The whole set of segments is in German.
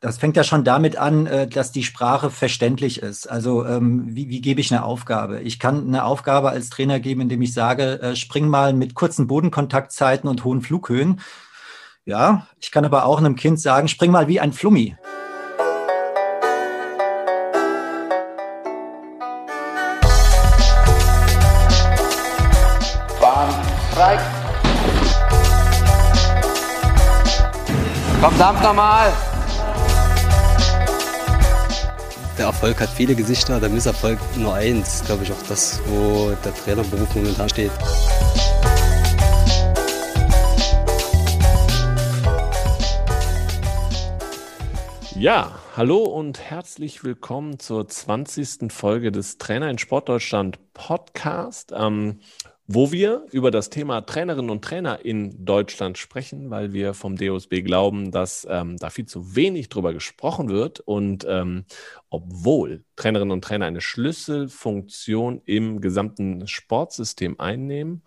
Das fängt ja schon damit an, äh, dass die Sprache verständlich ist. Also ähm, wie, wie gebe ich eine Aufgabe? Ich kann eine Aufgabe als Trainer geben, indem ich sage, äh, spring mal mit kurzen Bodenkontaktzeiten und hohen Flughöhen. Ja, ich kann aber auch einem Kind sagen, spring mal wie ein Flummi. Bahn frei. Komm, dampf nochmal. Der Erfolg hat viele Gesichter, der Misserfolg nur eins. Glaube ich auch das, wo der Trainerberuf momentan steht. Ja, hallo und herzlich willkommen zur 20. Folge des Trainer in Sportdeutschland Podcast. Ähm, wo wir über das Thema Trainerinnen und Trainer in Deutschland sprechen, weil wir vom DOSB glauben, dass ähm, da viel zu wenig drüber gesprochen wird und ähm, obwohl Trainerinnen und Trainer eine Schlüsselfunktion im gesamten Sportsystem einnehmen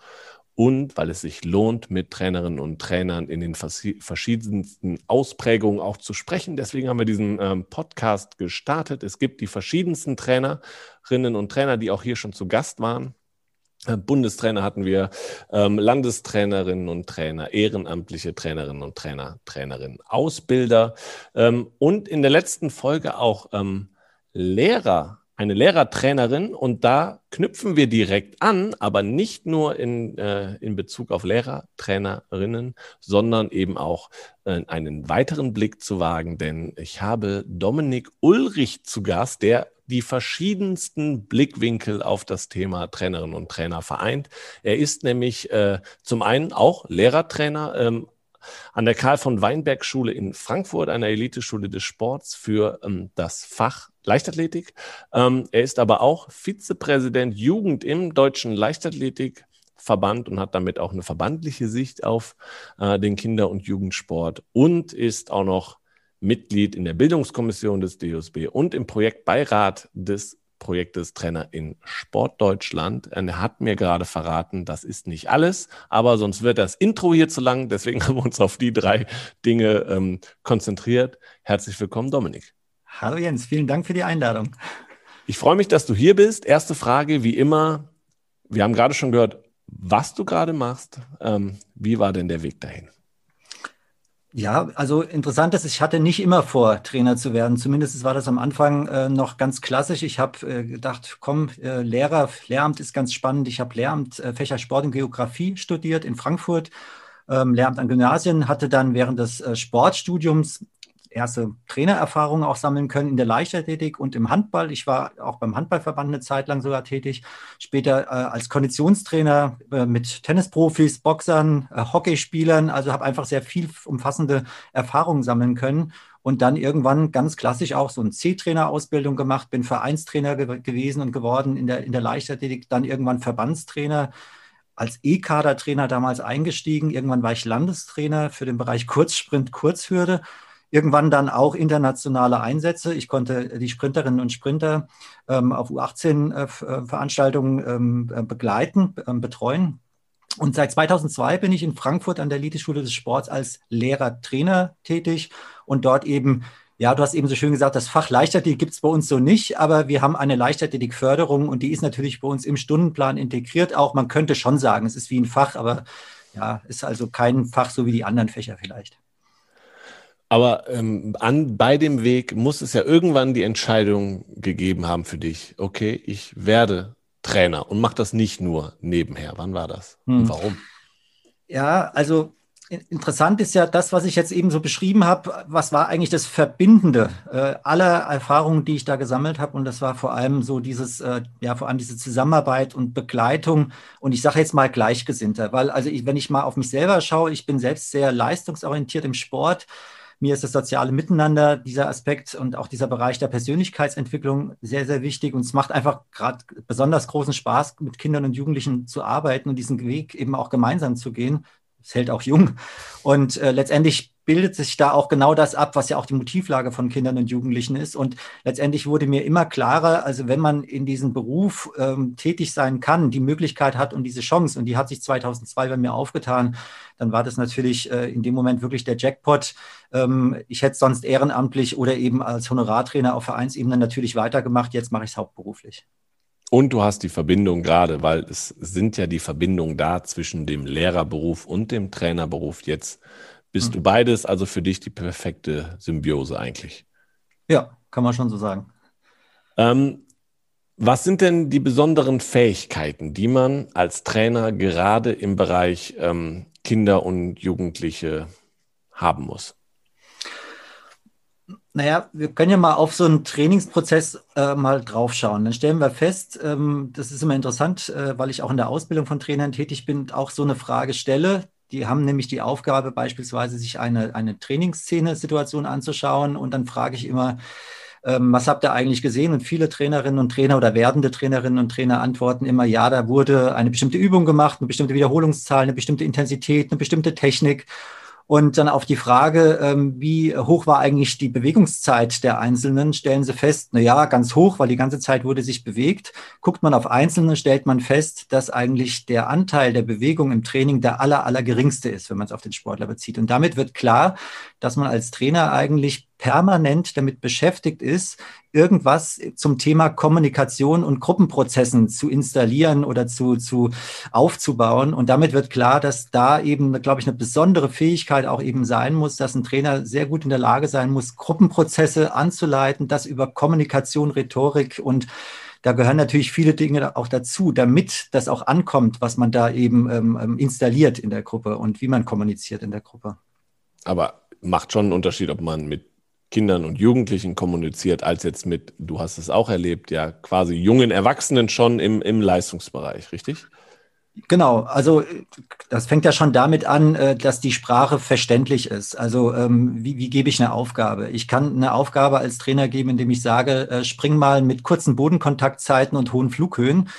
und weil es sich lohnt, mit Trainerinnen und Trainern in den verschiedensten Ausprägungen auch zu sprechen. Deswegen haben wir diesen ähm, Podcast gestartet. Es gibt die verschiedensten Trainerinnen und Trainer, die auch hier schon zu Gast waren. Äh, Bundestrainer hatten wir, ähm, Landestrainerinnen und Trainer, ehrenamtliche Trainerinnen und Trainer, Trainerinnen, Ausbilder ähm, und in der letzten Folge auch ähm, Lehrer, eine Lehrertrainerin und da knüpfen wir direkt an, aber nicht nur in, äh, in Bezug auf Lehrer, Trainerinnen, sondern eben auch äh, einen weiteren Blick zu wagen, denn ich habe Dominik Ulrich zu Gast, der die verschiedensten Blickwinkel auf das Thema Trainerinnen und Trainer vereint. Er ist nämlich äh, zum einen auch Lehrertrainer ähm, an der Karl von Weinberg Schule in Frankfurt, einer Eliteschule des Sports für ähm, das Fach Leichtathletik. Ähm, er ist aber auch Vizepräsident Jugend im Deutschen Leichtathletikverband und hat damit auch eine verbandliche Sicht auf äh, den Kinder- und Jugendsport und ist auch noch Mitglied in der Bildungskommission des DOSB und im Projektbeirat des Projektes Trainer in Sportdeutschland. Er hat mir gerade verraten, das ist nicht alles, aber sonst wird das Intro hier zu lang. Deswegen haben wir uns auf die drei Dinge ähm, konzentriert. Herzlich willkommen, Dominik. Hallo Jens, vielen Dank für die Einladung. Ich freue mich, dass du hier bist. Erste Frage, wie immer. Wir haben gerade schon gehört, was du gerade machst. Ähm, wie war denn der Weg dahin? Ja, also interessant ist, ich hatte nicht immer vor, Trainer zu werden. Zumindest war das am Anfang äh, noch ganz klassisch. Ich habe äh, gedacht, komm, äh, Lehrer, Lehramt ist ganz spannend. Ich habe Lehramt, äh, Fächer Sport und Geografie studiert in Frankfurt. Ähm, Lehramt an Gymnasien, hatte dann während des äh, Sportstudiums erste Trainererfahrungen auch sammeln können in der Leichtathletik und im Handball. Ich war auch beim Handballverband eine Zeit lang sogar tätig. Später äh, als Konditionstrainer äh, mit Tennisprofis, Boxern, äh, Hockeyspielern. Also habe einfach sehr viel umfassende Erfahrungen sammeln können. Und dann irgendwann ganz klassisch auch so eine C-Trainer-Ausbildung gemacht, bin Vereinstrainer ge gewesen und geworden in der, in der Leichtathletik, dann irgendwann Verbandstrainer als E-Kader-Trainer damals eingestiegen. Irgendwann war ich Landestrainer für den Bereich Kurzsprint, Kurzhürde Irgendwann dann auch internationale Einsätze. Ich konnte die Sprinterinnen und Sprinter ähm, auf U18-Veranstaltungen äh, ähm, äh, begleiten, äh, betreuen. Und seit 2002 bin ich in Frankfurt an der Eliteschule des Sports als Lehrer-Trainer tätig und dort eben ja, du hast eben so schön gesagt, das Fach Leichtathletik gibt es bei uns so nicht, aber wir haben eine Leichtathletik-Förderung und die ist natürlich bei uns im Stundenplan integriert. Auch man könnte schon sagen, es ist wie ein Fach, aber ja, ist also kein Fach so wie die anderen Fächer vielleicht. Aber ähm, an, bei dem Weg muss es ja irgendwann die Entscheidung gegeben haben für dich, okay, ich werde Trainer und mach das nicht nur nebenher. Wann war das? Hm. Und warum? Ja, also interessant ist ja das, was ich jetzt eben so beschrieben habe, was war eigentlich das Verbindende äh, aller Erfahrungen, die ich da gesammelt habe. Und das war vor allem so dieses, äh, ja, vor allem diese Zusammenarbeit und Begleitung. Und ich sage jetzt mal Gleichgesinnter, weil also ich, wenn ich mal auf mich selber schaue, ich bin selbst sehr leistungsorientiert im Sport. Mir ist das soziale Miteinander, dieser Aspekt und auch dieser Bereich der Persönlichkeitsentwicklung sehr, sehr wichtig. Und es macht einfach gerade besonders großen Spaß, mit Kindern und Jugendlichen zu arbeiten und diesen Weg eben auch gemeinsam zu gehen. Es hält auch jung. Und äh, letztendlich bildet sich da auch genau das ab, was ja auch die Motivlage von Kindern und Jugendlichen ist. Und letztendlich wurde mir immer klarer, also wenn man in diesem Beruf ähm, tätig sein kann, die Möglichkeit hat und diese Chance, und die hat sich 2002 bei mir aufgetan, dann war das natürlich äh, in dem Moment wirklich der Jackpot. Ähm, ich hätte sonst ehrenamtlich oder eben als Honorartrainer auf Vereinsebene natürlich weitergemacht. Jetzt mache ich es hauptberuflich. Und du hast die Verbindung gerade, weil es sind ja die Verbindungen da zwischen dem Lehrerberuf und dem Trainerberuf. Jetzt bist mhm. du beides, also für dich die perfekte Symbiose eigentlich. Ja, kann man schon so sagen. Ähm, was sind denn die besonderen Fähigkeiten, die man als Trainer gerade im Bereich ähm, Kinder und Jugendliche haben muss? Naja, wir können ja mal auf so einen Trainingsprozess äh, mal draufschauen. Dann stellen wir fest, ähm, das ist immer interessant, äh, weil ich auch in der Ausbildung von Trainern tätig bin, auch so eine Frage stelle. Die haben nämlich die Aufgabe, beispielsweise sich eine, eine Trainingsszene-Situation anzuschauen. Und dann frage ich immer, ähm, was habt ihr eigentlich gesehen? Und viele Trainerinnen und Trainer oder werdende Trainerinnen und Trainer antworten immer, ja, da wurde eine bestimmte Übung gemacht, eine bestimmte Wiederholungszahl, eine bestimmte Intensität, eine bestimmte Technik. Und dann auf die Frage, ähm, wie hoch war eigentlich die Bewegungszeit der Einzelnen, stellen sie fest, na ja, ganz hoch, weil die ganze Zeit wurde sich bewegt. Guckt man auf Einzelne, stellt man fest, dass eigentlich der Anteil der Bewegung im Training der aller, aller geringste ist, wenn man es auf den Sportler bezieht. Und damit wird klar, dass man als Trainer eigentlich permanent damit beschäftigt ist, irgendwas zum Thema Kommunikation und Gruppenprozessen zu installieren oder zu, zu aufzubauen. Und damit wird klar, dass da eben, glaube ich, eine besondere Fähigkeit auch eben sein muss, dass ein Trainer sehr gut in der Lage sein muss, Gruppenprozesse anzuleiten, das über Kommunikation, Rhetorik und da gehören natürlich viele Dinge auch dazu, damit das auch ankommt, was man da eben ähm, ähm installiert in der Gruppe und wie man kommuniziert in der Gruppe. Aber macht schon einen Unterschied, ob man mit Kindern und Jugendlichen kommuniziert, als jetzt mit, du hast es auch erlebt, ja, quasi jungen Erwachsenen schon im, im Leistungsbereich, richtig? Genau, also das fängt ja schon damit an, äh, dass die Sprache verständlich ist. Also ähm, wie, wie gebe ich eine Aufgabe? Ich kann eine Aufgabe als Trainer geben, indem ich sage, äh, spring mal mit kurzen Bodenkontaktzeiten und hohen Flughöhen.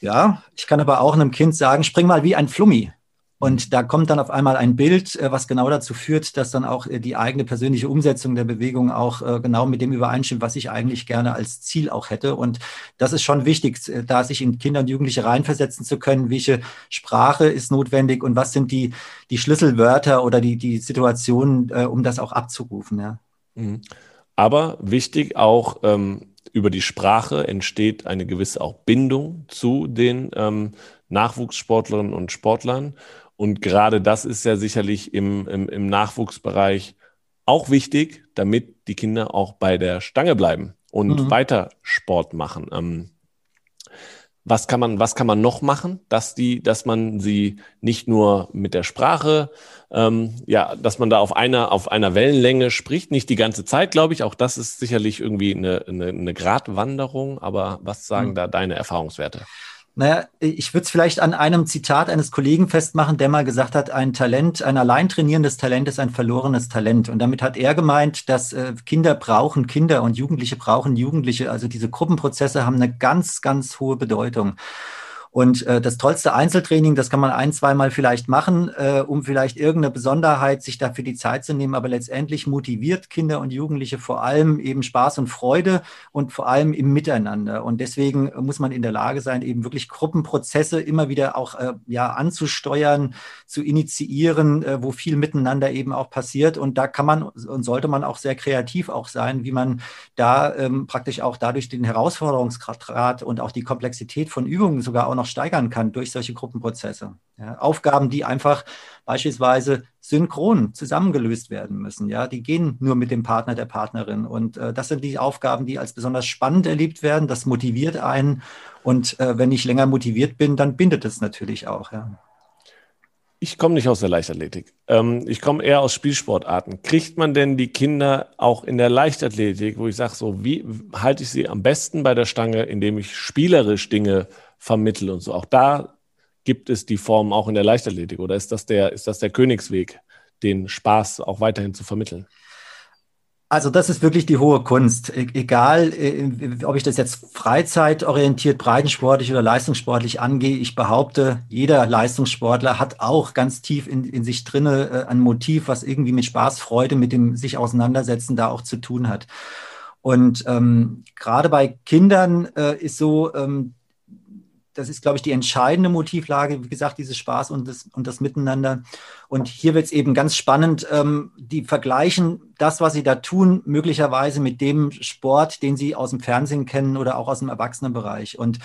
Ja, ich kann aber auch einem Kind sagen, spring mal wie ein Flummi. Und da kommt dann auf einmal ein Bild, äh, was genau dazu führt, dass dann auch äh, die eigene persönliche Umsetzung der Bewegung auch äh, genau mit dem übereinstimmt, was ich eigentlich gerne als Ziel auch hätte. Und das ist schon wichtig, da sich in Kinder und Jugendliche reinversetzen zu können, welche Sprache ist notwendig und was sind die, die Schlüsselwörter oder die, die Situationen, um das auch abzurufen. Ja. Mhm. Aber wichtig auch, ähm, über die Sprache entsteht eine gewisse auch Bindung zu den ähm, Nachwuchssportlerinnen und Sportlern. Und gerade das ist ja sicherlich im, im, im Nachwuchsbereich auch wichtig, damit die Kinder auch bei der Stange bleiben und mhm. weiter Sport machen. Ähm, was kann man, was kann man noch machen, dass die, dass man sie nicht nur mit der Sprache, ähm, ja, dass man da auf einer, auf einer Wellenlänge spricht, nicht die ganze Zeit, glaube ich. Auch das ist sicherlich irgendwie eine, eine, eine Gratwanderung. Aber was sagen mhm. da deine Erfahrungswerte? Naja, ich würde es vielleicht an einem Zitat eines Kollegen festmachen, der mal gesagt hat, ein Talent, ein allein trainierendes Talent ist ein verlorenes Talent. Und damit hat er gemeint, dass äh, Kinder brauchen Kinder und Jugendliche brauchen Jugendliche. Also diese Gruppenprozesse haben eine ganz, ganz hohe Bedeutung. Und äh, das tollste Einzeltraining, das kann man ein, zweimal vielleicht machen, äh, um vielleicht irgendeine Besonderheit sich dafür die Zeit zu nehmen. Aber letztendlich motiviert Kinder und Jugendliche vor allem eben Spaß und Freude und vor allem im Miteinander. Und deswegen muss man in der Lage sein, eben wirklich Gruppenprozesse immer wieder auch äh, ja, anzusteuern, zu initiieren, äh, wo viel miteinander eben auch passiert. Und da kann man und sollte man auch sehr kreativ auch sein, wie man da ähm, praktisch auch dadurch den Herausforderungsgrad und auch die Komplexität von Übungen sogar auch noch steigern kann durch solche Gruppenprozesse. Ja, Aufgaben, die einfach beispielsweise synchron zusammengelöst werden müssen. Ja, die gehen nur mit dem Partner, der Partnerin. Und äh, das sind die Aufgaben, die als besonders spannend erlebt werden. Das motiviert einen. Und äh, wenn ich länger motiviert bin, dann bindet es natürlich auch. Ja. Ich komme nicht aus der Leichtathletik. Ähm, ich komme eher aus Spielsportarten. Kriegt man denn die Kinder auch in der Leichtathletik, wo ich sage, so wie halte ich sie am besten bei der Stange, indem ich spielerisch Dinge vermittle und so. Auch da gibt es die Form auch in der Leichtathletik oder ist das der, ist das der Königsweg, den Spaß auch weiterhin zu vermitteln? Also das ist wirklich die hohe Kunst. E egal, äh, ob ich das jetzt freizeitorientiert, breitensportlich oder leistungssportlich angehe, ich behaupte, jeder Leistungssportler hat auch ganz tief in, in sich drinne äh, ein Motiv, was irgendwie mit Spaß, Freude, mit dem sich auseinandersetzen da auch zu tun hat. Und ähm, gerade bei Kindern äh, ist so, ähm, das ist, glaube ich, die entscheidende Motivlage, wie gesagt, dieses Spaß und das, und das Miteinander. Und hier wird es eben ganz spannend, ähm, die vergleichen das, was sie da tun, möglicherweise mit dem Sport, den sie aus dem Fernsehen kennen oder auch aus dem Erwachsenenbereich. Und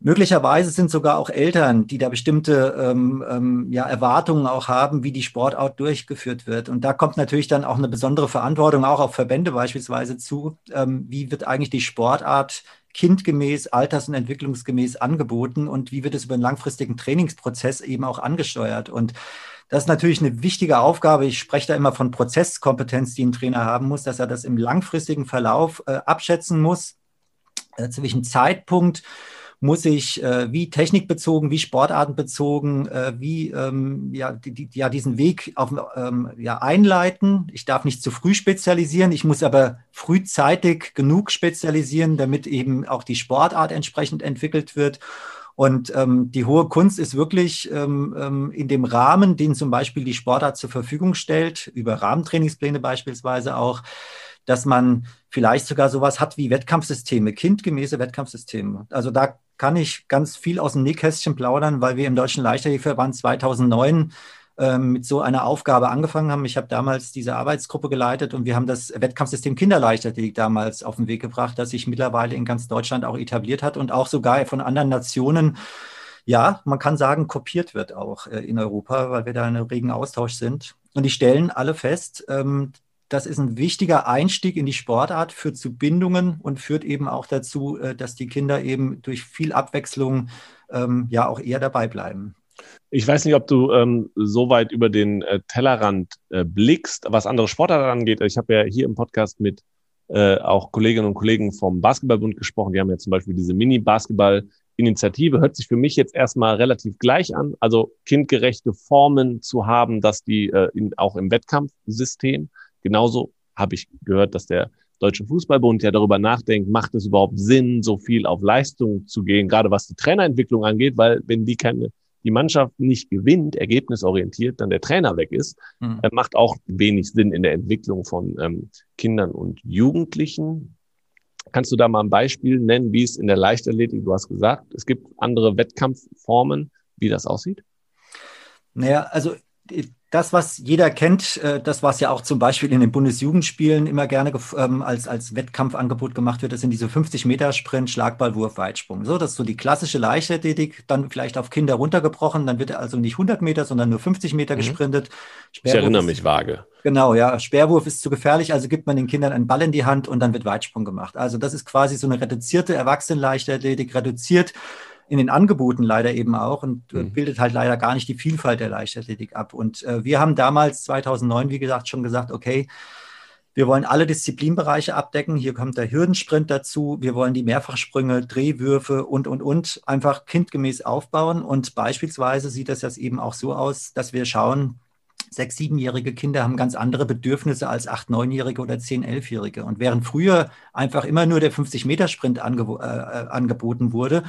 möglicherweise sind sogar auch Eltern, die da bestimmte ähm, ähm, ja, Erwartungen auch haben, wie die Sportart durchgeführt wird. Und da kommt natürlich dann auch eine besondere Verantwortung auch auf Verbände beispielsweise zu. Ähm, wie wird eigentlich die Sportart kindgemäß, alters- und entwicklungsgemäß angeboten und wie wird es über einen langfristigen Trainingsprozess eben auch angesteuert. Und das ist natürlich eine wichtige Aufgabe. Ich spreche da immer von Prozesskompetenz, die ein Trainer haben muss, dass er das im langfristigen Verlauf äh, abschätzen muss, äh, zu welchem Zeitpunkt muss ich äh, wie technikbezogen, wie sportartenbezogen, äh, wie ähm, ja, die, die, ja, diesen Weg auf, ähm, ja, einleiten. Ich darf nicht zu früh spezialisieren, ich muss aber frühzeitig genug spezialisieren, damit eben auch die Sportart entsprechend entwickelt wird. Und ähm, die hohe Kunst ist wirklich ähm, ähm, in dem Rahmen, den zum Beispiel die Sportart zur Verfügung stellt, über Rahmentrainingspläne beispielsweise auch, dass man vielleicht sogar sowas hat wie Wettkampfsysteme, kindgemäße Wettkampfsysteme. Also da kann ich ganz viel aus dem Nähkästchen plaudern, weil wir im Deutschen Leichtathletikverband 2009 ähm, mit so einer Aufgabe angefangen haben. Ich habe damals diese Arbeitsgruppe geleitet und wir haben das Wettkampfsystem Kinderleichtathletik damals auf den Weg gebracht, das sich mittlerweile in ganz Deutschland auch etabliert hat und auch sogar von anderen Nationen ja, man kann sagen, kopiert wird auch äh, in Europa, weil wir da in einem regen Austausch sind. Und die stellen alle fest, ähm, das ist ein wichtiger Einstieg in die Sportart, führt zu Bindungen und führt eben auch dazu, äh, dass die Kinder eben durch viel Abwechslung ähm, ja auch eher dabei bleiben. Ich weiß nicht, ob du ähm, so weit über den äh, Tellerrand äh, blickst, was andere Sportarten angeht. Ich habe ja hier im Podcast mit äh, auch Kolleginnen und Kollegen vom Basketballbund gesprochen. Die haben ja zum Beispiel diese Mini-Basketball-Initiative. Hört sich für mich jetzt erstmal relativ gleich an. Also kindgerechte Formen zu haben, dass die äh, in, auch im Wettkampfsystem Genauso habe ich gehört, dass der Deutsche Fußballbund ja darüber nachdenkt, macht es überhaupt Sinn, so viel auf Leistung zu gehen, gerade was die Trainerentwicklung angeht, weil wenn die keine, die Mannschaft nicht gewinnt, ergebnisorientiert, dann der Trainer weg ist, mhm. macht auch wenig Sinn in der Entwicklung von ähm, Kindern und Jugendlichen. Kannst du da mal ein Beispiel nennen, wie es in der Leichtathletik, du hast gesagt, es gibt andere Wettkampfformen, wie das aussieht? Naja, also das, was jeder kennt, äh, das, was ja auch zum Beispiel in den Bundesjugendspielen immer gerne ähm, als, als Wettkampfangebot gemacht wird, das sind diese 50-Meter-Sprint, Schlagball, Wurf, Weitsprung. So, das ist so die klassische Leichtathletik, dann vielleicht auf Kinder runtergebrochen, dann wird also nicht 100 Meter, sondern nur 50 Meter mhm. gesprintet. Sperrwurf ich erinnere mich vage. Genau, ja. Sperrwurf ist zu gefährlich, also gibt man den Kindern einen Ball in die Hand und dann wird Weitsprung gemacht. Also das ist quasi so eine reduzierte Erwachsenenleichtathletik, reduziert in den Angeboten leider eben auch und äh, mhm. bildet halt leider gar nicht die Vielfalt der Leichtathletik ab. Und äh, wir haben damals 2009, wie gesagt, schon gesagt, okay, wir wollen alle Disziplinbereiche abdecken. Hier kommt der Hürdensprint dazu. Wir wollen die Mehrfachsprünge, Drehwürfe und, und, und einfach kindgemäß aufbauen. Und beispielsweise sieht das jetzt eben auch so aus, dass wir schauen, sechs, siebenjährige Kinder haben ganz andere Bedürfnisse als acht, neunjährige oder zehn, elfjährige. Und während früher einfach immer nur der 50-Meter-Sprint ange äh, äh, angeboten wurde,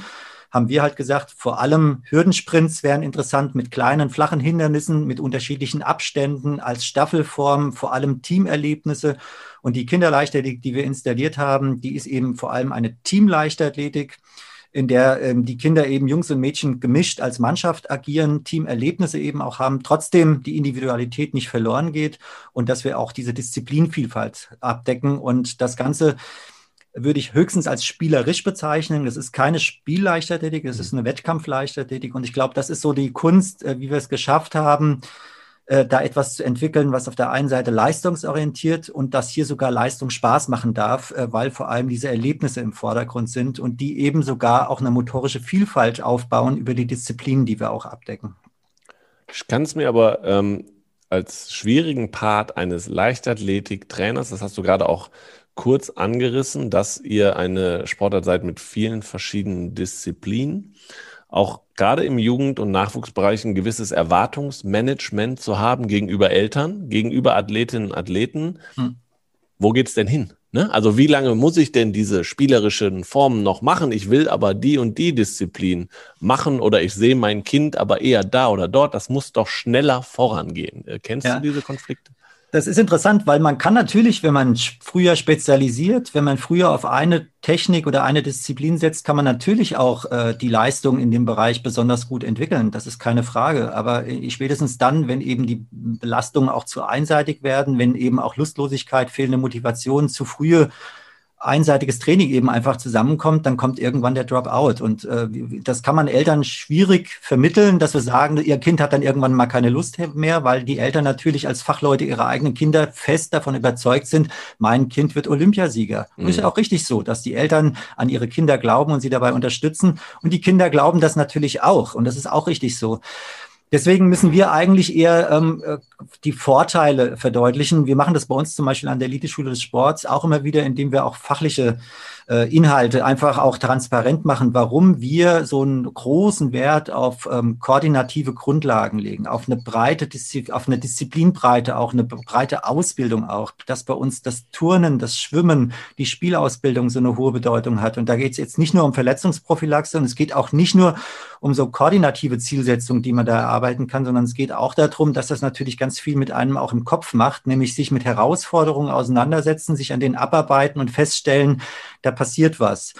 haben wir halt gesagt, vor allem Hürdensprints wären interessant mit kleinen, flachen Hindernissen, mit unterschiedlichen Abständen als Staffelform, vor allem Teamerlebnisse. Und die Kinderleichtathletik, die wir installiert haben, die ist eben vor allem eine Teamleichtathletik in der ähm, die Kinder eben Jungs und Mädchen gemischt als Mannschaft agieren, Teamerlebnisse eben auch haben, trotzdem die Individualität nicht verloren geht und dass wir auch diese Disziplinvielfalt abdecken und das Ganze würde ich höchstens als spielerisch bezeichnen. Das ist keine Spielleichtathletik, es ist eine Wettkampfleichtathletik. Und ich glaube, das ist so die Kunst, äh, wie wir es geschafft haben, äh, da etwas zu entwickeln, was auf der einen Seite leistungsorientiert und das hier sogar Leistung Spaß machen darf, äh, weil vor allem diese Erlebnisse im Vordergrund sind und die eben sogar auch eine motorische Vielfalt aufbauen über die Disziplinen, die wir auch abdecken. Ich kann es mir aber ähm, als schwierigen Part eines Leichtathletik-Trainers, das hast du gerade auch kurz angerissen, dass ihr eine Sportart seid mit vielen verschiedenen Disziplinen. Auch gerade im Jugend- und Nachwuchsbereich ein gewisses Erwartungsmanagement zu haben gegenüber Eltern, gegenüber Athletinnen und Athleten. Hm. wo geht's denn hin? Ne? Also wie lange muss ich denn diese spielerischen Formen noch machen? Ich will aber die und die Disziplin machen oder ich sehe mein Kind aber eher da oder dort. Das muss doch schneller vorangehen. Äh, kennst ja. du diese Konflikte? Das ist interessant, weil man kann natürlich, wenn man früher spezialisiert, wenn man früher auf eine Technik oder eine Disziplin setzt, kann man natürlich auch äh, die Leistung in dem Bereich besonders gut entwickeln. Das ist keine Frage. Aber äh, spätestens dann, wenn eben die Belastungen auch zu einseitig werden, wenn eben auch Lustlosigkeit, fehlende Motivation, zu frühe einseitiges Training eben einfach zusammenkommt, dann kommt irgendwann der Dropout. Und äh, das kann man Eltern schwierig vermitteln, dass wir sagen, ihr Kind hat dann irgendwann mal keine Lust mehr, weil die Eltern natürlich als Fachleute ihrer eigenen Kinder fest davon überzeugt sind, mein Kind wird Olympiasieger. Mhm. Und ist ja auch richtig so, dass die Eltern an ihre Kinder glauben und sie dabei unterstützen. Und die Kinder glauben das natürlich auch. Und das ist auch richtig so. Deswegen müssen wir eigentlich eher ähm, äh, die Vorteile verdeutlichen. Wir machen das bei uns zum Beispiel an der Eliteschule des Sports auch immer wieder, indem wir auch fachliche äh, Inhalte einfach auch transparent machen, warum wir so einen großen Wert auf ähm, koordinative Grundlagen legen, auf eine breite, Diszi auf eine Disziplinbreite, auch eine breite Ausbildung auch, dass bei uns das Turnen, das Schwimmen, die Spielausbildung so eine hohe Bedeutung hat. Und da geht es jetzt nicht nur um Verletzungsprophylaxe und es geht auch nicht nur um so koordinative Zielsetzungen, die man da erarbeiten kann, sondern es geht auch darum, dass das natürlich ganz viel mit einem auch im Kopf macht, nämlich sich mit Herausforderungen auseinandersetzen, sich an denen abarbeiten und feststellen, da passiert was.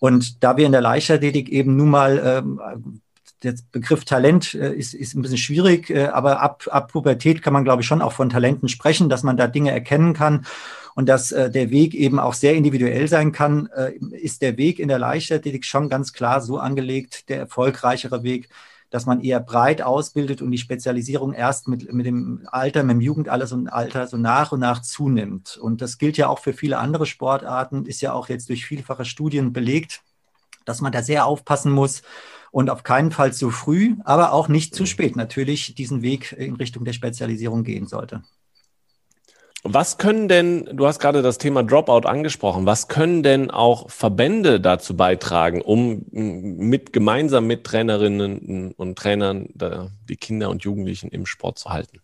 Und da wir in der Leichtathletik eben nun mal ähm, der Begriff Talent äh, ist, ist ein bisschen schwierig, äh, aber ab, ab Pubertät kann man, glaube ich, schon auch von Talenten sprechen, dass man da Dinge erkennen kann und dass äh, der Weg eben auch sehr individuell sein kann, äh, ist der Weg in der Leichtathletik schon ganz klar so angelegt, der erfolgreichere Weg, dass man eher breit ausbildet und die Spezialisierung erst mit, mit dem Alter, mit dem Jugendalter so, Alter so nach und nach zunimmt. Und das gilt ja auch für viele andere Sportarten, ist ja auch jetzt durch vielfache Studien belegt, dass man da sehr aufpassen muss und auf keinen Fall zu früh, aber auch nicht zu spät natürlich diesen Weg in Richtung der Spezialisierung gehen sollte. Was können denn, du hast gerade das Thema Dropout angesprochen, was können denn auch Verbände dazu beitragen, um mit gemeinsam mit Trainerinnen und Trainern die Kinder und Jugendlichen im Sport zu halten?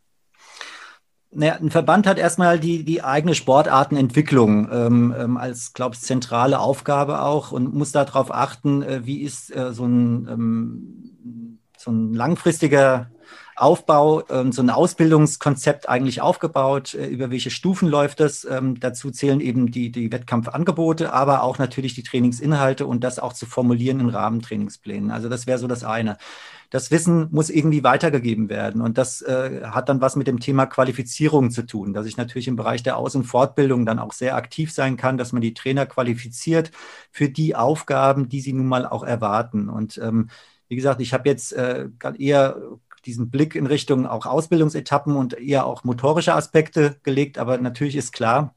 Naja, ein Verband hat erstmal die, die eigene Sportartenentwicklung ähm, ähm, als, glaube ich, zentrale Aufgabe auch und muss darauf achten, äh, wie ist äh, so, ein, ähm, so ein langfristiger Aufbau, ähm, so ein Ausbildungskonzept eigentlich aufgebaut. Äh, über welche Stufen läuft das? Ähm, dazu zählen eben die, die Wettkampfangebote, aber auch natürlich die Trainingsinhalte und das auch zu formulieren in Rahmentrainingsplänen. Also das wäre so das eine. Das Wissen muss irgendwie weitergegeben werden. Und das äh, hat dann was mit dem Thema Qualifizierung zu tun, dass ich natürlich im Bereich der Aus- und Fortbildung dann auch sehr aktiv sein kann, dass man die Trainer qualifiziert für die Aufgaben, die sie nun mal auch erwarten. Und ähm, wie gesagt, ich habe jetzt äh, eher diesen Blick in Richtung auch Ausbildungsetappen und eher auch motorische Aspekte gelegt. Aber natürlich ist klar,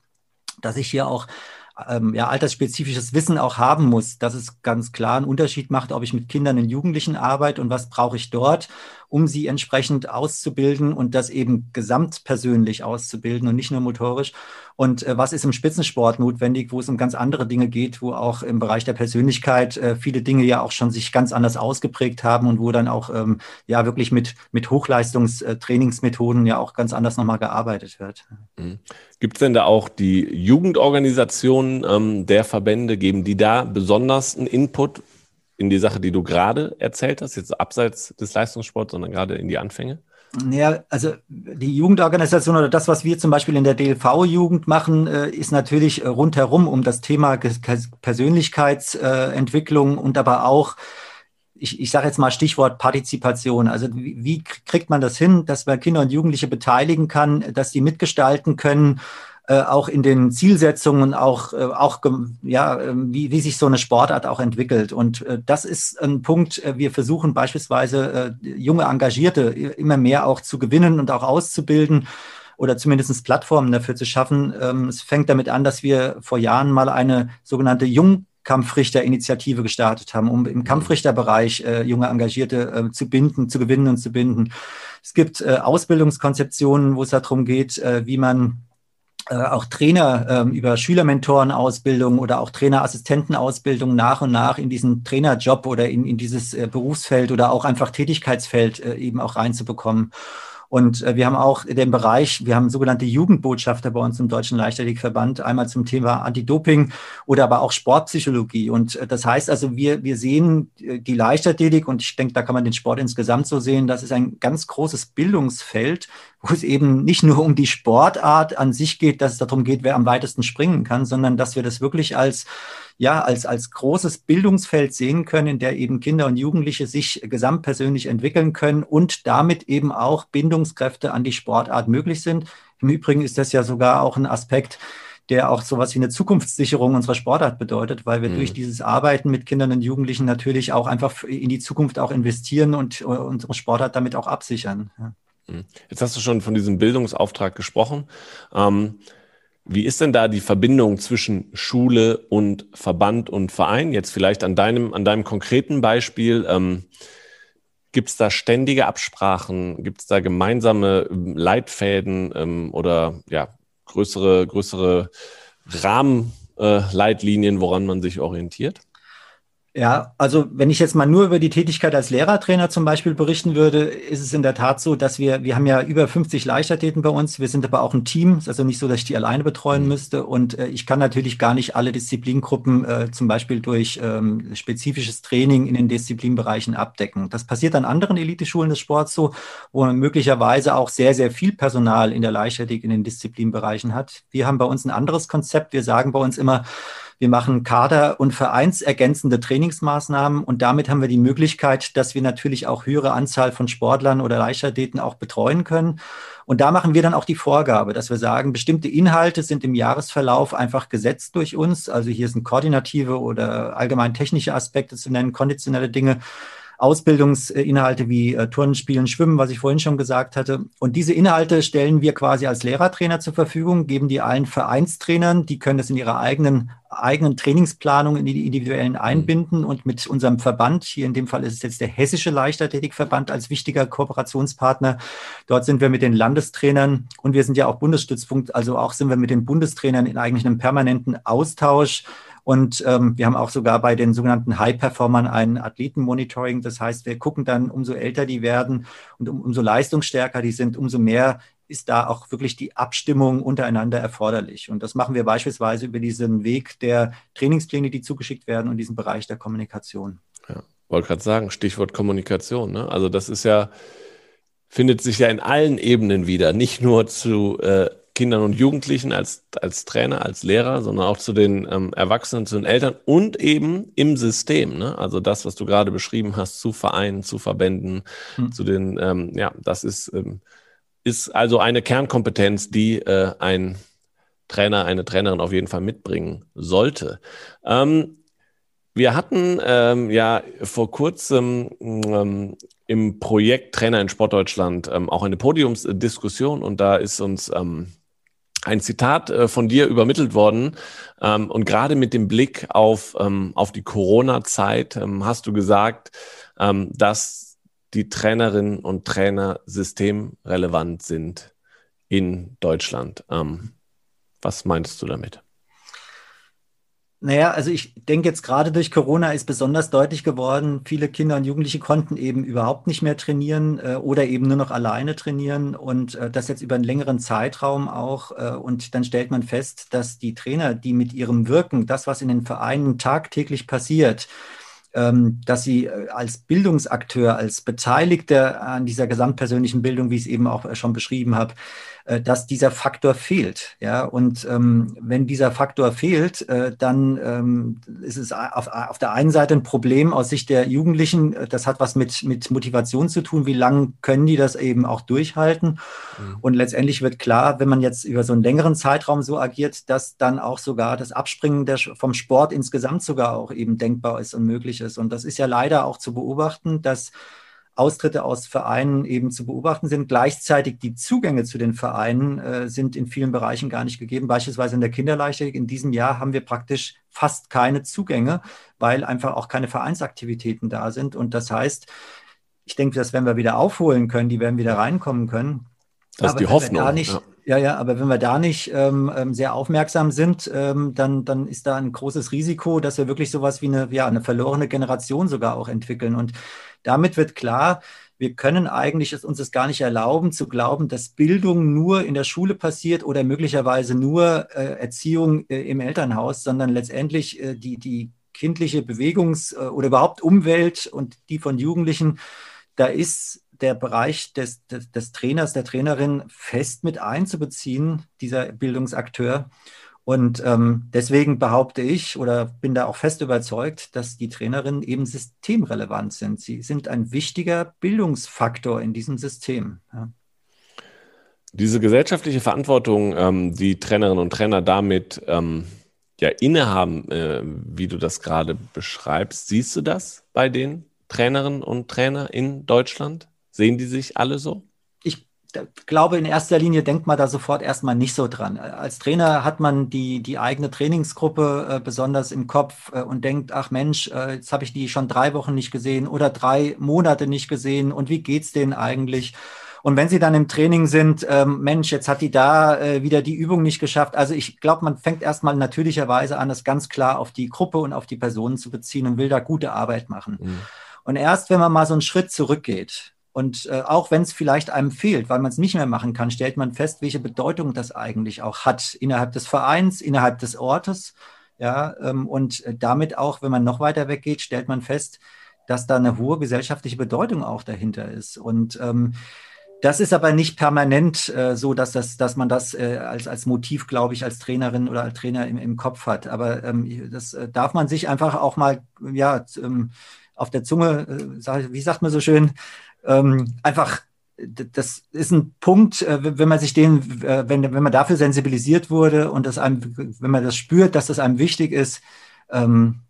dass ich hier auch ähm, ja, altersspezifisches Wissen auch haben muss, dass es ganz klar einen Unterschied macht, ob ich mit Kindern und Jugendlichen arbeite und was brauche ich dort, um sie entsprechend auszubilden und das eben gesamtpersönlich auszubilden und nicht nur motorisch. Und äh, was ist im Spitzensport notwendig, wo es um ganz andere Dinge geht, wo auch im Bereich der Persönlichkeit äh, viele Dinge ja auch schon sich ganz anders ausgeprägt haben und wo dann auch ähm, ja wirklich mit, mit Hochleistungstrainingsmethoden ja auch ganz anders nochmal gearbeitet wird. Mhm. Gibt es denn da auch die Jugendorganisationen ähm, der Verbände, geben die da besonders einen Input in die Sache, die du gerade erzählt hast, jetzt abseits des Leistungssports, sondern gerade in die Anfänge? Ja, also die Jugendorganisation oder das, was wir zum Beispiel in der DLV-Jugend machen, äh, ist natürlich äh, rundherum um das Thema Persönlichkeitsentwicklung und aber auch ich, ich sage jetzt mal Stichwort Partizipation. Also wie, wie kriegt man das hin, dass man Kinder und Jugendliche beteiligen kann, dass die mitgestalten können, äh, auch in den Zielsetzungen, auch, äh, auch ja, ähm, wie, wie sich so eine Sportart auch entwickelt. Und äh, das ist ein Punkt, äh, wir versuchen beispielsweise äh, junge Engagierte immer mehr auch zu gewinnen und auch auszubilden oder zumindest Plattformen dafür zu schaffen. Ähm, es fängt damit an, dass wir vor Jahren mal eine sogenannte Jung Kampfrichterinitiative gestartet haben, um im mhm. Kampfrichterbereich äh, junge Engagierte äh, zu binden, zu gewinnen und zu binden. Es gibt äh, Ausbildungskonzeptionen, wo es darum geht, wie man auch Trainer ähm, über Schülermentorenausbildung oder auch Trainerassistentenausbildung nach und nach in diesen Trainerjob oder in, in dieses äh, Berufsfeld oder auch einfach Tätigkeitsfeld eben auch reinzubekommen. Und äh, wir haben auch den Bereich, wir haben sogenannte Jugendbotschafter bei uns im Deutschen Leichtathletikverband, einmal zum Thema Anti-Doping oder aber auch Sportpsychologie. Und äh, das heißt also, wir, wir sehen äh, die Leichtathletik und ich denke, da kann man den Sport insgesamt so sehen, das ist ein ganz großes Bildungsfeld, wo es eben nicht nur um die Sportart an sich geht, dass es darum geht, wer am weitesten springen kann, sondern dass wir das wirklich als ja, als, als großes Bildungsfeld sehen können, in der eben Kinder und Jugendliche sich gesamtpersönlich entwickeln können und damit eben auch Bindungskräfte an die Sportart möglich sind. Im Übrigen ist das ja sogar auch ein Aspekt, der auch sowas wie eine Zukunftssicherung unserer Sportart bedeutet, weil wir mhm. durch dieses Arbeiten mit Kindern und Jugendlichen natürlich auch einfach in die Zukunft auch investieren und uh, unsere Sportart damit auch absichern. Ja. Mhm. Jetzt hast du schon von diesem Bildungsauftrag gesprochen. Ähm, wie ist denn da die Verbindung zwischen Schule und Verband und Verein? Jetzt vielleicht an deinem, an deinem konkreten Beispiel. Ähm, Gibt es da ständige Absprachen? Gibt es da gemeinsame ähm, Leitfäden ähm, oder ja, größere, größere Rahmenleitlinien, äh, woran man sich orientiert? Ja, also wenn ich jetzt mal nur über die Tätigkeit als Lehrertrainer zum Beispiel berichten würde, ist es in der Tat so, dass wir, wir haben ja über 50 Leichtathleten bei uns, wir sind aber auch ein Team, ist also nicht so, dass ich die alleine betreuen mhm. müsste und äh, ich kann natürlich gar nicht alle Disziplingruppen äh, zum Beispiel durch ähm, spezifisches Training in den Disziplinbereichen abdecken. Das passiert an anderen Eliteschulen des Sports so, wo man möglicherweise auch sehr, sehr viel Personal in der Leichtathletik in den Disziplinbereichen hat. Wir haben bei uns ein anderes Konzept. Wir sagen bei uns immer, wir machen Kader- und vereinsergänzende Trainingsmaßnahmen und damit haben wir die Möglichkeit, dass wir natürlich auch höhere Anzahl von Sportlern oder Leichtathleten auch betreuen können. Und da machen wir dann auch die Vorgabe, dass wir sagen, bestimmte Inhalte sind im Jahresverlauf einfach gesetzt durch uns. Also hier sind koordinative oder allgemein technische Aspekte zu nennen, konditionelle Dinge. Ausbildungsinhalte wie äh, Turnen, Spielen, Schwimmen, was ich vorhin schon gesagt hatte. Und diese Inhalte stellen wir quasi als Lehrertrainer zur Verfügung, geben die allen Vereinstrainern, die können das in ihrer eigenen eigenen Trainingsplanung in die individuellen einbinden und mit unserem Verband, hier in dem Fall ist es jetzt der Hessische Leichtathletikverband als wichtiger Kooperationspartner. Dort sind wir mit den Landestrainern und wir sind ja auch Bundesstützpunkt, also auch sind wir mit den Bundestrainern in eigentlich einem permanenten Austausch und ähm, wir haben auch sogar bei den sogenannten High-Performern ein Athletenmonitoring. Das heißt, wir gucken dann, umso älter die werden und um, umso leistungsstärker die sind, umso mehr ist da auch wirklich die Abstimmung untereinander erforderlich. Und das machen wir beispielsweise über diesen Weg der Trainingspläne, die zugeschickt werden und diesen Bereich der Kommunikation. Ja, wollte gerade sagen, Stichwort Kommunikation. Ne? Also das ist ja, findet sich ja in allen Ebenen wieder, nicht nur zu äh, Kindern und Jugendlichen als, als Trainer, als Lehrer, sondern auch zu den ähm, Erwachsenen, zu den Eltern und eben im System. Ne? Also das, was du gerade beschrieben hast, zu Vereinen, zu Verbänden, hm. zu den, ähm, ja, das ist, ähm, ist also eine Kernkompetenz, die äh, ein Trainer, eine Trainerin auf jeden Fall mitbringen sollte. Ähm, wir hatten ähm, ja vor kurzem ähm, im Projekt Trainer in Sportdeutschland ähm, auch eine Podiumsdiskussion und da ist uns ähm, ein Zitat äh, von dir übermittelt worden. Ähm, und gerade mit dem Blick auf, ähm, auf die Corona-Zeit ähm, hast du gesagt, dass die Trainerinnen und Trainer systemrelevant sind in Deutschland. Was meinst du damit? Naja, also ich denke jetzt gerade durch Corona ist besonders deutlich geworden, viele Kinder und Jugendliche konnten eben überhaupt nicht mehr trainieren äh, oder eben nur noch alleine trainieren und äh, das jetzt über einen längeren Zeitraum auch. Äh, und dann stellt man fest, dass die Trainer, die mit ihrem Wirken, das, was in den Vereinen tagtäglich passiert, ähm, dass sie äh, als Bildungsakteur, als Beteiligter an dieser gesamtpersönlichen Bildung, wie ich es eben auch äh, schon beschrieben habe, dass dieser Faktor fehlt. Ja, und ähm, wenn dieser Faktor fehlt, äh, dann ähm, ist es auf, auf der einen Seite ein Problem aus Sicht der Jugendlichen. Äh, das hat was mit, mit Motivation zu tun. Wie lange können die das eben auch durchhalten? Mhm. Und letztendlich wird klar, wenn man jetzt über so einen längeren Zeitraum so agiert, dass dann auch sogar das Abspringen der, vom Sport insgesamt sogar auch eben denkbar ist und möglich ist. Und das ist ja leider auch zu beobachten, dass Austritte aus Vereinen eben zu beobachten sind. Gleichzeitig die Zugänge zu den Vereinen äh, sind in vielen Bereichen gar nicht gegeben. Beispielsweise in der Kinderleichtathletik. In diesem Jahr haben wir praktisch fast keine Zugänge, weil einfach auch keine Vereinsaktivitäten da sind. Und das heißt, ich denke, das werden wir wieder aufholen können, die werden wieder reinkommen können. Das ist die Hoffnung. Nicht, ja. Ja, ja, aber wenn wir da nicht ähm, ähm, sehr aufmerksam sind, ähm, dann, dann ist da ein großes Risiko, dass wir wirklich sowas wie eine, ja, eine verlorene Generation sogar auch entwickeln. Und damit wird klar, wir können eigentlich uns es gar nicht erlauben zu glauben, dass Bildung nur in der Schule passiert oder möglicherweise nur äh, Erziehung äh, im Elternhaus, sondern letztendlich äh, die, die kindliche Bewegungs- äh, oder überhaupt Umwelt und die von Jugendlichen, da ist der Bereich des, des, des Trainers, der Trainerin fest mit einzubeziehen, dieser Bildungsakteur. Und ähm, deswegen behaupte ich oder bin da auch fest überzeugt, dass die Trainerinnen eben systemrelevant sind. Sie sind ein wichtiger Bildungsfaktor in diesem System. Ja. Diese gesellschaftliche Verantwortung, ähm, die Trainerinnen und Trainer damit ähm, ja innehaben, äh, wie du das gerade beschreibst, siehst du das bei den Trainerinnen und Trainern in Deutschland? Sehen die sich alle so? glaube, in erster Linie denkt man da sofort erstmal nicht so dran. Als Trainer hat man die, die eigene Trainingsgruppe äh, besonders im Kopf äh, und denkt, ach Mensch, äh, jetzt habe ich die schon drei Wochen nicht gesehen oder drei Monate nicht gesehen und wie geht's denen eigentlich? Und wenn sie dann im Training sind, ähm, Mensch, jetzt hat die da äh, wieder die Übung nicht geschafft. Also ich glaube, man fängt erstmal natürlicherweise an, das ganz klar auf die Gruppe und auf die Personen zu beziehen und will da gute Arbeit machen. Mhm. Und erst wenn man mal so einen Schritt zurückgeht, und äh, auch wenn es vielleicht einem fehlt, weil man es nicht mehr machen kann, stellt man fest, welche Bedeutung das eigentlich auch hat innerhalb des Vereins, innerhalb des Ortes. Ja, ähm, und damit auch, wenn man noch weiter weggeht, stellt man fest, dass da eine hohe gesellschaftliche Bedeutung auch dahinter ist. Und ähm, das ist aber nicht permanent äh, so, dass, das, dass man das äh, als, als Motiv, glaube ich, als Trainerin oder als Trainer im, im Kopf hat. Aber ähm, das äh, darf man sich einfach auch mal ja, ähm, auf der Zunge, äh, wie sagt man so schön, ähm, einfach das ist ein Punkt, äh, wenn man sich den, äh, wenn, wenn man dafür sensibilisiert wurde und das einem, wenn man das spürt, dass das einem wichtig ist, ähm,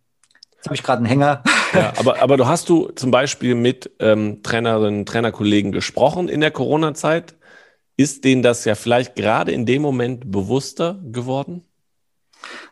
jetzt habe ich gerade einen Hänger. Ja, aber, aber du hast du zum Beispiel mit ähm, Trainerinnen, Trainerkollegen gesprochen in der Corona-Zeit. Ist denen das ja vielleicht gerade in dem Moment bewusster geworden?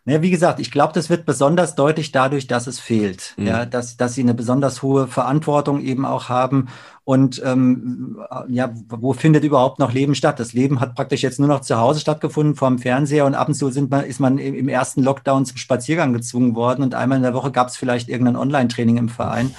Ja, wie gesagt, ich glaube, das wird besonders deutlich dadurch, dass es fehlt. Mhm. Ja, dass, dass sie eine besonders hohe Verantwortung eben auch haben. Und ähm, ja, wo findet überhaupt noch Leben statt? Das Leben hat praktisch jetzt nur noch zu Hause stattgefunden, vor dem Fernseher und ab und zu sind man, ist man im ersten Lockdown zum Spaziergang gezwungen worden und einmal in der Woche gab es vielleicht irgendein Online-Training im Verein.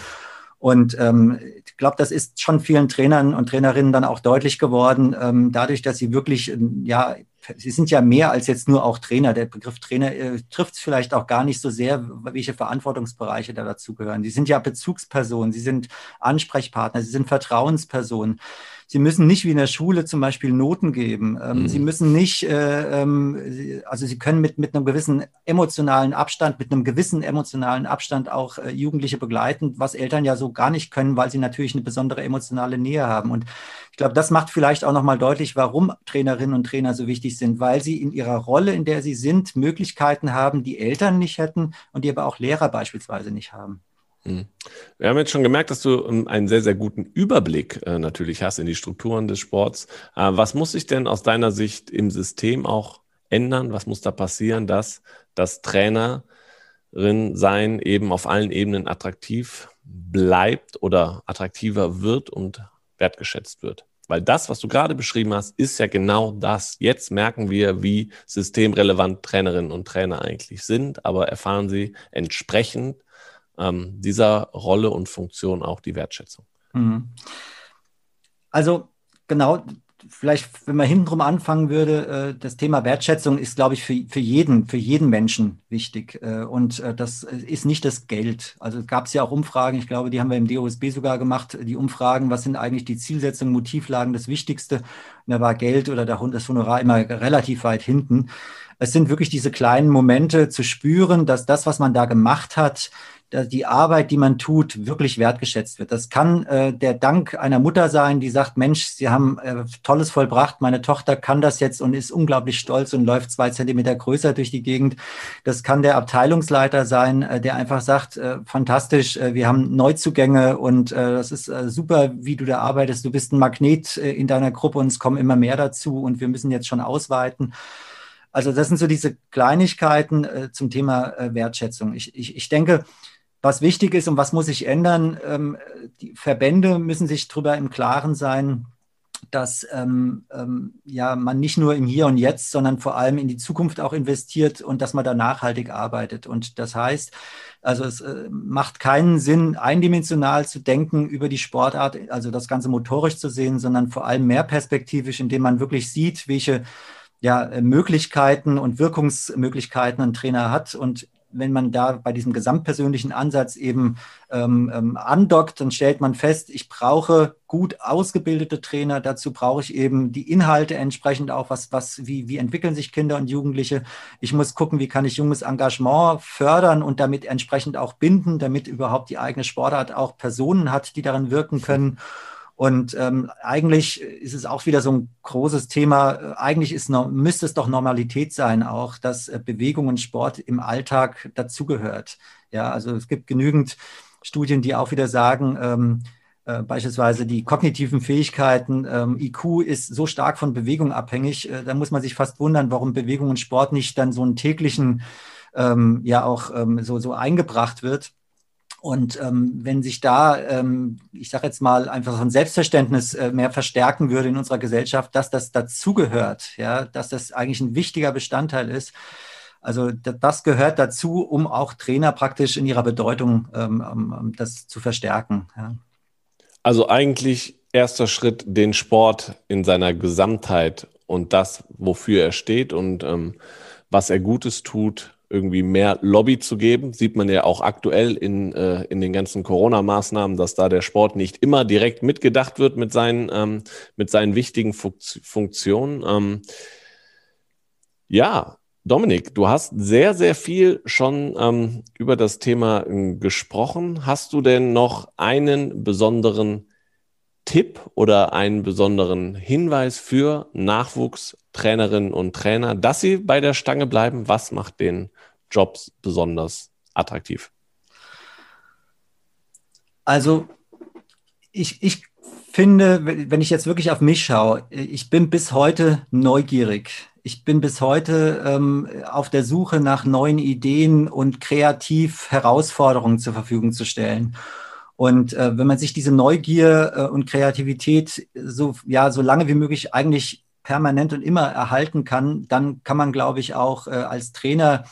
Und ähm, ich glaube, das ist schon vielen Trainern und Trainerinnen dann auch deutlich geworden, ähm, dadurch, dass sie wirklich ja Sie sind ja mehr als jetzt nur auch Trainer. Der Begriff Trainer äh, trifft es vielleicht auch gar nicht so sehr, welche Verantwortungsbereiche da dazugehören. Sie sind ja Bezugspersonen, Sie sind Ansprechpartner, Sie sind Vertrauenspersonen. Sie müssen nicht wie in der Schule zum Beispiel Noten geben. Ähm, mhm. Sie müssen nicht, äh, ähm, also Sie können mit, mit einem gewissen emotionalen Abstand, mit einem gewissen emotionalen Abstand auch äh, Jugendliche begleiten, was Eltern ja so gar nicht können, weil sie natürlich eine besondere emotionale Nähe haben. Und ich glaube, das macht vielleicht auch nochmal deutlich, warum Trainerinnen und Trainer so wichtig sind, weil sie in ihrer Rolle, in der sie sind, Möglichkeiten haben, die Eltern nicht hätten und die aber auch Lehrer beispielsweise nicht haben. Mhm. Wir haben jetzt schon gemerkt, dass du ähm, einen sehr, sehr guten Überblick äh, natürlich hast in die Strukturen des Sports. Äh, was muss sich denn aus deiner Sicht im System auch ändern? Was muss da passieren, dass das Trainerin sein eben auf allen Ebenen attraktiv bleibt oder attraktiver wird und wertgeschätzt wird? Weil das, was du gerade beschrieben hast, ist ja genau das. Jetzt merken wir, wie systemrelevant Trainerinnen und Trainer eigentlich sind, aber erfahren sie entsprechend ähm, dieser Rolle und Funktion auch die Wertschätzung. Mhm. Also genau, vielleicht, wenn man hintenrum anfangen würde, äh, das Thema Wertschätzung ist, glaube ich, für, für jeden, für jeden Menschen wichtig. Äh, und äh, das ist nicht das Geld. Also gab es ja auch Umfragen, ich glaube, die haben wir im DOSB sogar gemacht, die Umfragen, was sind eigentlich die Zielsetzungen, Motivlagen, das Wichtigste. Und da war Geld oder das Honorar immer relativ weit hinten. Es sind wirklich diese kleinen Momente zu spüren, dass das, was man da gemacht hat, die Arbeit, die man tut, wirklich wertgeschätzt wird. Das kann äh, der Dank einer Mutter sein, die sagt, Mensch, Sie haben äh, Tolles vollbracht, meine Tochter kann das jetzt und ist unglaublich stolz und läuft zwei Zentimeter größer durch die Gegend. Das kann der Abteilungsleiter sein, äh, der einfach sagt, äh, fantastisch, äh, wir haben Neuzugänge und äh, das ist äh, super, wie du da arbeitest. Du bist ein Magnet äh, in deiner Gruppe und es kommen immer mehr dazu und wir müssen jetzt schon ausweiten. Also das sind so diese Kleinigkeiten äh, zum Thema äh, Wertschätzung. Ich, ich, ich denke, was wichtig ist und was muss sich ändern. Ähm, die Verbände müssen sich darüber im Klaren sein, dass ähm, ähm, ja, man nicht nur im Hier und Jetzt, sondern vor allem in die Zukunft auch investiert und dass man da nachhaltig arbeitet. Und das heißt, also es äh, macht keinen Sinn, eindimensional zu denken über die Sportart, also das Ganze motorisch zu sehen, sondern vor allem mehr perspektivisch, indem man wirklich sieht, welche ja, Möglichkeiten und Wirkungsmöglichkeiten ein Trainer hat und wenn man da bei diesem gesamtpersönlichen Ansatz eben ähm, ähm, andockt, dann stellt man fest, ich brauche gut ausgebildete Trainer. Dazu brauche ich eben die Inhalte entsprechend auch, was, was, wie, wie entwickeln sich Kinder und Jugendliche. Ich muss gucken, wie kann ich junges Engagement fördern und damit entsprechend auch binden, damit überhaupt die eigene Sportart auch Personen hat, die darin wirken können. Und ähm, eigentlich ist es auch wieder so ein großes Thema. Eigentlich ist, müsste es doch Normalität sein, auch dass äh, Bewegung und Sport im Alltag dazugehört. Ja, also es gibt genügend Studien, die auch wieder sagen, ähm, äh, beispielsweise die kognitiven Fähigkeiten, ähm, IQ ist so stark von Bewegung abhängig. Äh, da muss man sich fast wundern, warum Bewegung und Sport nicht dann so einen täglichen, ähm, ja auch ähm, so, so eingebracht wird. Und ähm, wenn sich da, ähm, ich sage jetzt mal, einfach so ein Selbstverständnis äh, mehr verstärken würde in unserer Gesellschaft, dass das dazugehört, ja, dass das eigentlich ein wichtiger Bestandteil ist. Also das gehört dazu, um auch Trainer praktisch in ihrer Bedeutung ähm, das zu verstärken. Ja. Also eigentlich erster Schritt, den Sport in seiner Gesamtheit und das, wofür er steht und ähm, was er Gutes tut, irgendwie mehr Lobby zu geben. Sieht man ja auch aktuell in, äh, in den ganzen Corona-Maßnahmen, dass da der Sport nicht immer direkt mitgedacht wird mit seinen, ähm, mit seinen wichtigen Funktionen. Ähm, ja, Dominik, du hast sehr, sehr viel schon ähm, über das Thema äh, gesprochen. Hast du denn noch einen besonderen Tipp oder einen besonderen Hinweis für Nachwuchstrainerinnen und Trainer, dass sie bei der Stange bleiben? Was macht den Job besonders attraktiv? Also ich, ich finde, wenn ich jetzt wirklich auf mich schaue, ich bin bis heute neugierig. Ich bin bis heute ähm, auf der Suche nach neuen Ideen und kreativ Herausforderungen zur Verfügung zu stellen. Und äh, wenn man sich diese Neugier äh, und Kreativität so, ja, so lange wie möglich eigentlich permanent und immer erhalten kann, dann kann man, glaube ich, auch äh, als Trainer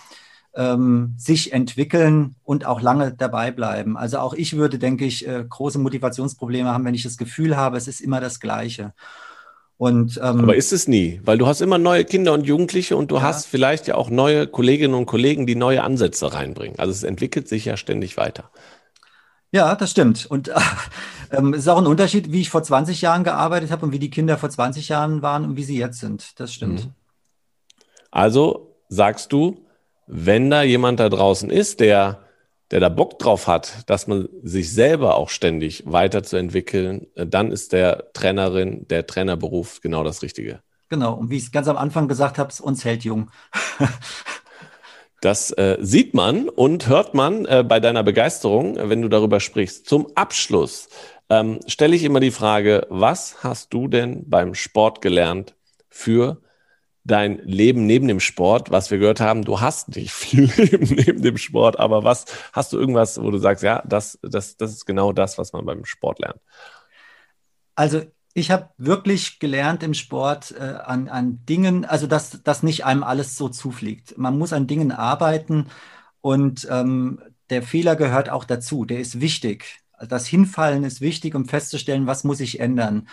ähm, sich entwickeln und auch lange dabei bleiben. Also auch ich würde, denke ich, äh, große Motivationsprobleme haben, wenn ich das Gefühl habe, es ist immer das Gleiche. Und, ähm, Aber ist es nie, weil du hast immer neue Kinder und Jugendliche und du ja. hast vielleicht ja auch neue Kolleginnen und Kollegen, die neue Ansätze reinbringen. Also es entwickelt sich ja ständig weiter. Ja, das stimmt. Und äh, ähm, es ist auch ein Unterschied, wie ich vor 20 Jahren gearbeitet habe und wie die Kinder vor 20 Jahren waren und wie sie jetzt sind. Das stimmt. Mhm. Also sagst du, wenn da jemand da draußen ist, der, der da Bock drauf hat, dass man sich selber auch ständig weiterzuentwickeln, äh, dann ist der Trainerin, der Trainerberuf genau das Richtige. Genau. Und wie ich es ganz am Anfang gesagt habe, uns hält jung. Das äh, sieht man und hört man äh, bei deiner Begeisterung, wenn du darüber sprichst. Zum Abschluss ähm, stelle ich immer die Frage, was hast du denn beim Sport gelernt für dein Leben neben dem Sport? Was wir gehört haben, du hast nicht viel Leben neben dem Sport, aber was hast du irgendwas, wo du sagst, ja, das, das, das ist genau das, was man beim Sport lernt? Also ich habe wirklich gelernt im Sport äh, an, an Dingen, also dass, dass nicht einem alles so zufliegt. Man muss an Dingen arbeiten und ähm, der Fehler gehört auch dazu. Der ist wichtig. Das Hinfallen ist wichtig, um festzustellen, was muss ich ändern.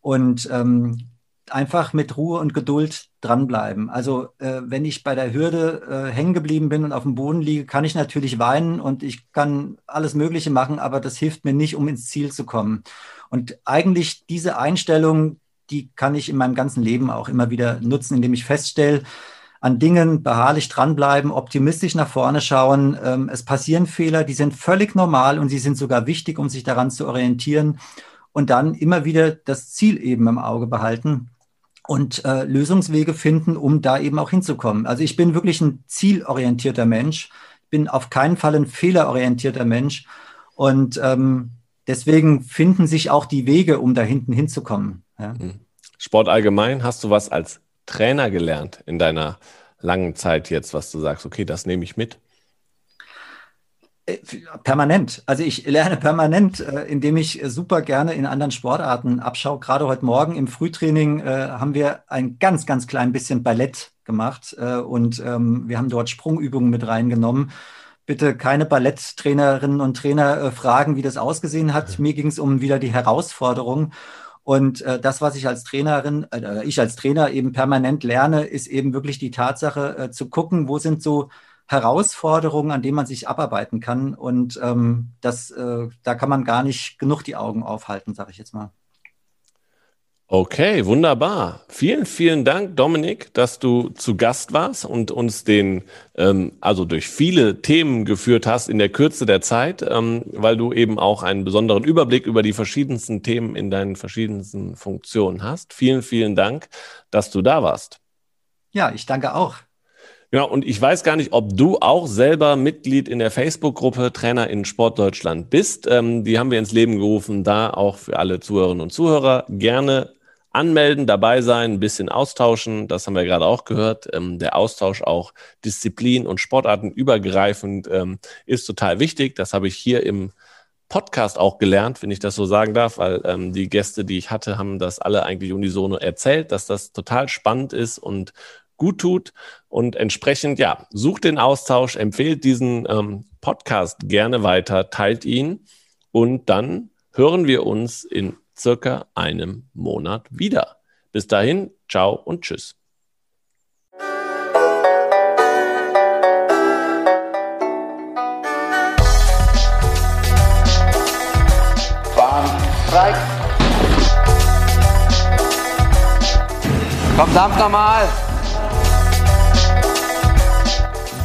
Und ähm, einfach mit Ruhe und Geduld dranbleiben. Also äh, wenn ich bei der Hürde äh, hängen geblieben bin und auf dem Boden liege, kann ich natürlich weinen und ich kann alles Mögliche machen, aber das hilft mir nicht, um ins Ziel zu kommen. Und eigentlich diese Einstellung, die kann ich in meinem ganzen Leben auch immer wieder nutzen, indem ich feststelle, an Dingen beharrlich dranbleiben, optimistisch nach vorne schauen. Ähm, es passieren Fehler, die sind völlig normal und sie sind sogar wichtig, um sich daran zu orientieren. Und dann immer wieder das Ziel eben im Auge behalten und äh, Lösungswege finden, um da eben auch hinzukommen. Also ich bin wirklich ein zielorientierter Mensch, bin auf keinen Fall ein fehlerorientierter Mensch und ähm, deswegen finden sich auch die Wege, um da hinten hinzukommen. Ja. Mhm. Sport allgemein, hast du was als Trainer gelernt in deiner langen Zeit jetzt, was du sagst, okay, das nehme ich mit? Äh, permanent. Also ich lerne permanent, äh, indem ich super gerne in anderen Sportarten abschaue. Gerade heute Morgen im Frühtraining äh, haben wir ein ganz, ganz klein bisschen Ballett gemacht äh, und ähm, wir haben dort Sprungübungen mit reingenommen. Bitte keine Balletttrainerinnen und Trainer äh, fragen, wie das ausgesehen hat. Mir ging es um wieder die Herausforderung. Und äh, das, was ich als Trainerin, äh, ich als Trainer eben permanent lerne, ist eben wirklich die Tatsache äh, zu gucken, wo sind so Herausforderungen, an denen man sich abarbeiten kann. Und ähm, das, äh, da kann man gar nicht genug die Augen aufhalten, sage ich jetzt mal. Okay, wunderbar. Vielen, vielen Dank, Dominik, dass du zu Gast warst und uns den, ähm, also durch viele Themen geführt hast in der Kürze der Zeit, ähm, weil du eben auch einen besonderen Überblick über die verschiedensten Themen in deinen verschiedensten Funktionen hast. Vielen, vielen Dank, dass du da warst. Ja, ich danke auch. Ja, und ich weiß gar nicht, ob du auch selber Mitglied in der Facebook-Gruppe Trainer in Sport Deutschland bist. Ähm, die haben wir ins Leben gerufen, da auch für alle Zuhörerinnen und Zuhörer gerne anmelden, dabei sein, ein bisschen austauschen. Das haben wir gerade auch gehört. Ähm, der Austausch auch Disziplin und Sportarten übergreifend ähm, ist total wichtig. Das habe ich hier im Podcast auch gelernt, wenn ich das so sagen darf, weil ähm, die Gäste, die ich hatte, haben das alle eigentlich unisono erzählt, dass das total spannend ist und gut tut. Und entsprechend, ja, sucht den Austausch, empfehlt diesen ähm, Podcast gerne weiter, teilt ihn und dann hören wir uns in circa einem Monat wieder. Bis dahin, ciao und tschüss. Warnstreik. Verdammt nochmal!